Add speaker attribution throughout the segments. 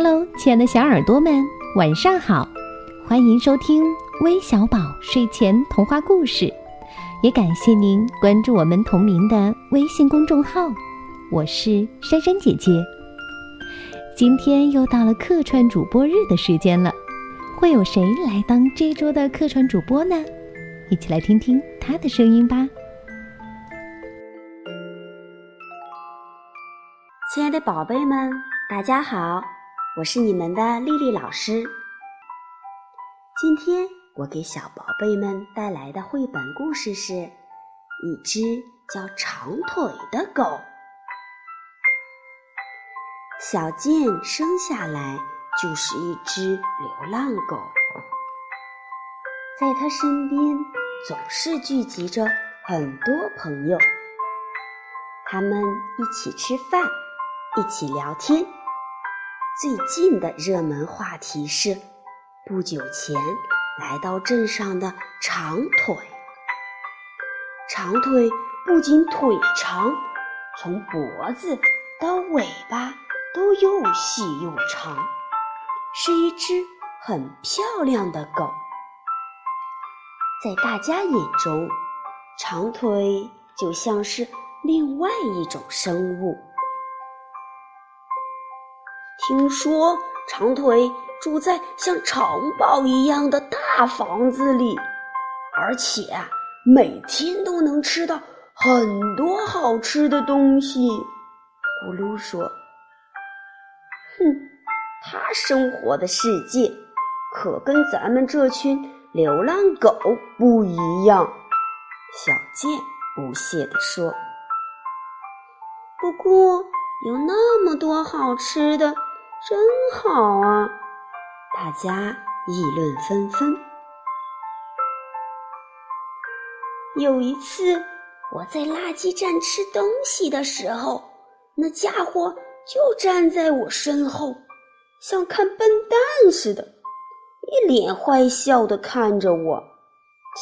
Speaker 1: Hello，亲爱的小耳朵们，晚上好！欢迎收听微小宝睡前童话故事，也感谢您关注我们同名的微信公众号。我是珊珊姐姐。今天又到了客串主播日的时间了，会有谁来当这周的客串主播呢？一起来听听他的声音吧。
Speaker 2: 亲爱的宝贝们，大家好！我是你们的丽丽老师。今天我给小宝贝们带来的绘本故事是《一只叫长腿的狗》。小健生下来就是一只流浪狗，在他身边总是聚集着很多朋友，他们一起吃饭，一起聊天。最近的热门话题是，不久前来到镇上的长腿。长腿不仅腿长，从脖子到尾巴都又细又长，是一只很漂亮的狗。在大家眼中，长腿就像是另外一种生物。听说长腿住在像城堡一样的大房子里，而且每天都能吃到很多好吃的东西。咕噜说：“哼，他生活的世界可跟咱们这群流浪狗不一样。”小健不屑地说：“不过有那么多好吃的。”真好啊！大家议论纷纷。有一次，我在垃圾站吃东西的时候，那家伙就站在我身后，像看笨蛋似的，一脸坏笑的看着我。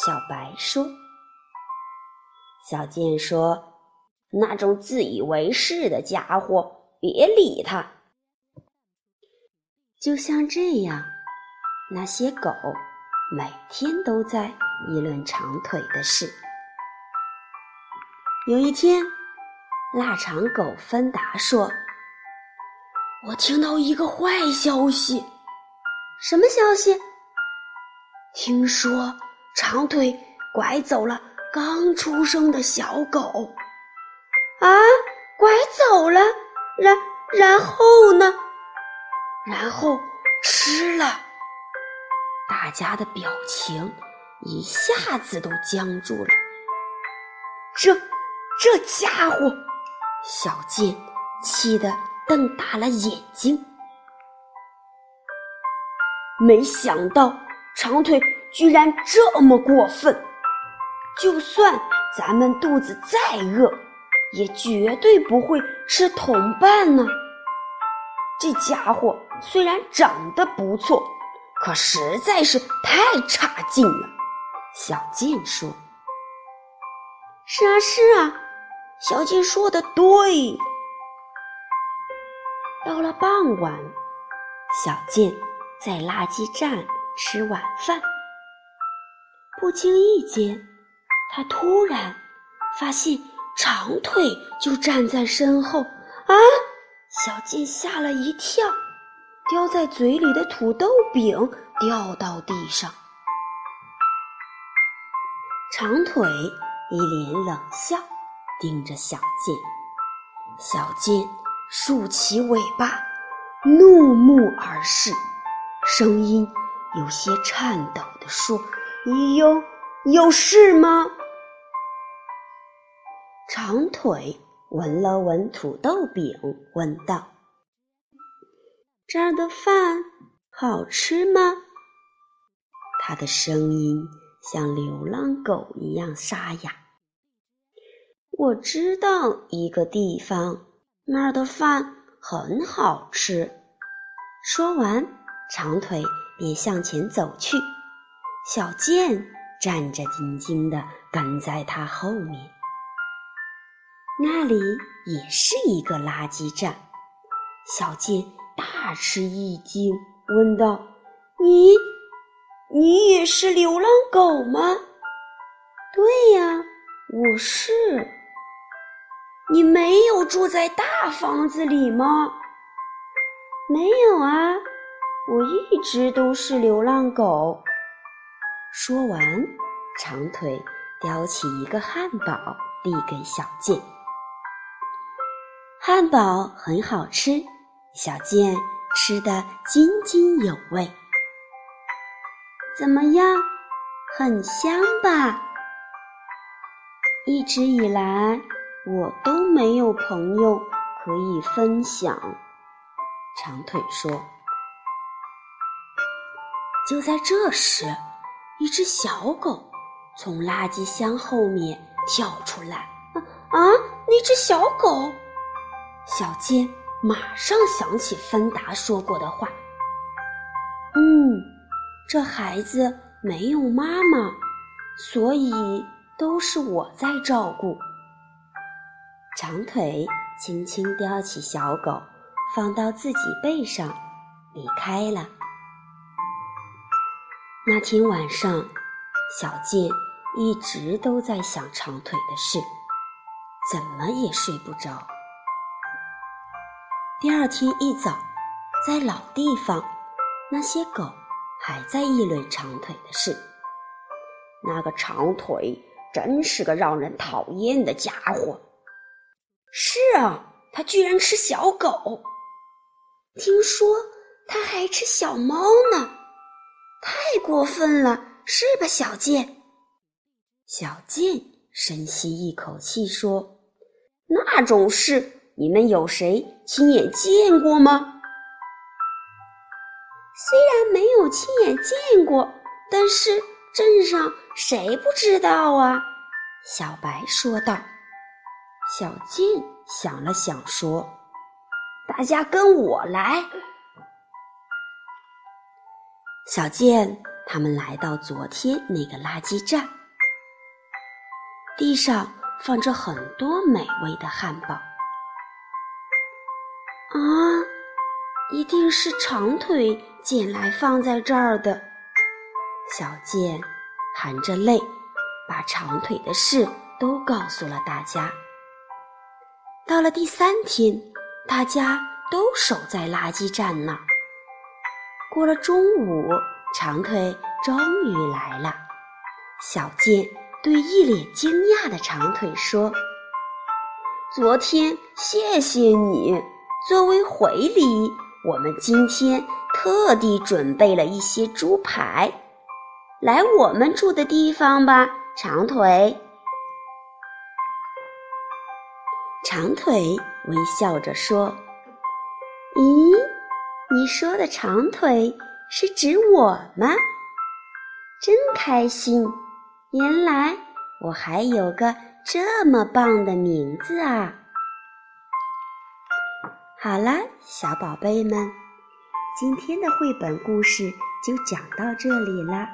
Speaker 2: 小白说：“小健说，那种自以为是的家伙，别理他。”就像这样，那些狗每天都在议论长腿的事。有一天，腊肠狗芬达说：“我听到一个坏消息。什么消息？听说长腿拐走了刚出生的小狗。啊，拐走了？然然后呢？”然后吃了，大家的表情一下子都僵住了。这这家伙，小健气得瞪大了眼睛。没想到长腿居然这么过分，就算咱们肚子再饿，也绝对不会吃同伴呢。这家伙虽然长得不错，可实在是太差劲了。小健说：“是啊，是啊，小健说的对。”到了傍晚，小健在垃圾站吃晚饭，不经意间，他突然发现长腿就站在身后啊！小健吓了一跳，叼在嘴里的土豆饼掉到地上。长腿一脸冷笑，盯着小健。小健竖起尾巴，怒目而视，声音有些颤抖地说：“有有事吗？”长腿。闻了闻土豆饼，问道：“这儿的饭好吃吗？”他的声音像流浪狗一样沙哑。我知道一个地方，那儿的饭很好吃。说完，长腿便向前走去，小健战战兢兢地跟在他后面。那里也是一个垃圾站，小健大吃一惊，问道：“你，你也是流浪狗吗？”“
Speaker 3: 对呀，我是。”“
Speaker 2: 你没有住在大房子里吗？”“
Speaker 3: 没有啊，我一直都是流浪狗。”
Speaker 2: 说完，长腿叼起一个汉堡递给小健。汉堡很好吃，小健吃得津津有味。
Speaker 3: 怎么样，很香吧？一直以来，我都没有朋友可以分享。
Speaker 2: 长腿说。就在这时，一只小狗从垃圾箱后面跳出来。
Speaker 3: 啊啊！那只小狗！
Speaker 2: 小健马上想起芬达说过的话：“
Speaker 3: 嗯，这孩子没有妈妈，所以都是我在照顾。”
Speaker 2: 长腿轻轻叼起小狗，放到自己背上，离开了。那天晚上，小健一直都在想长腿的事，怎么也睡不着。第二天一早，在老地方，那些狗还在议论长腿的事。
Speaker 4: 那个长腿真是个让人讨厌的家伙。
Speaker 2: 是啊，他居然吃小狗，听说他还吃小猫呢，太过分了，是吧，小贱？小贱深吸一口气说：“
Speaker 4: 那种事。”你们有谁亲眼见过吗？
Speaker 3: 虽然没有亲眼见过，但是镇上谁不知道啊？
Speaker 2: 小白说道。小健想了想说：“
Speaker 4: 大家跟我来。”
Speaker 2: 小健他们来到昨天那个垃圾站，地上放着很多美味的汉堡。
Speaker 3: 一定是长腿捡来放在这儿的。
Speaker 2: 小健含着泪，把长腿的事都告诉了大家。到了第三天，大家都守在垃圾站那儿。过了中午，长腿终于来了。小健对一脸惊讶的长腿说：“
Speaker 4: 昨天谢谢你。”作为回礼，我们今天特地准备了一些猪排。来我们住的地方吧，长腿。
Speaker 2: 长腿微笑着说：“
Speaker 3: 咦，你说的长腿是指我吗？真开心！原来我还有个这么棒的名字啊！”
Speaker 2: 好了，小宝贝们，今天的绘本故事就讲到这里啦。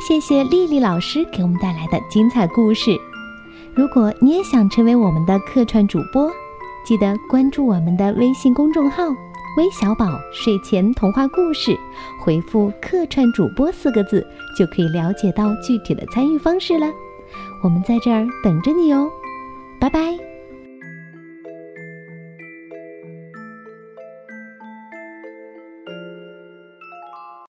Speaker 1: 谢谢丽丽老师给我们带来的精彩故事。如果你也想成为我们的客串主播，记得关注我们的微信公众号“微小宝睡前童话故事”，回复“客串主播”四个字，就可以了解到具体的参与方式了。我们在这儿等着你哦。拜拜。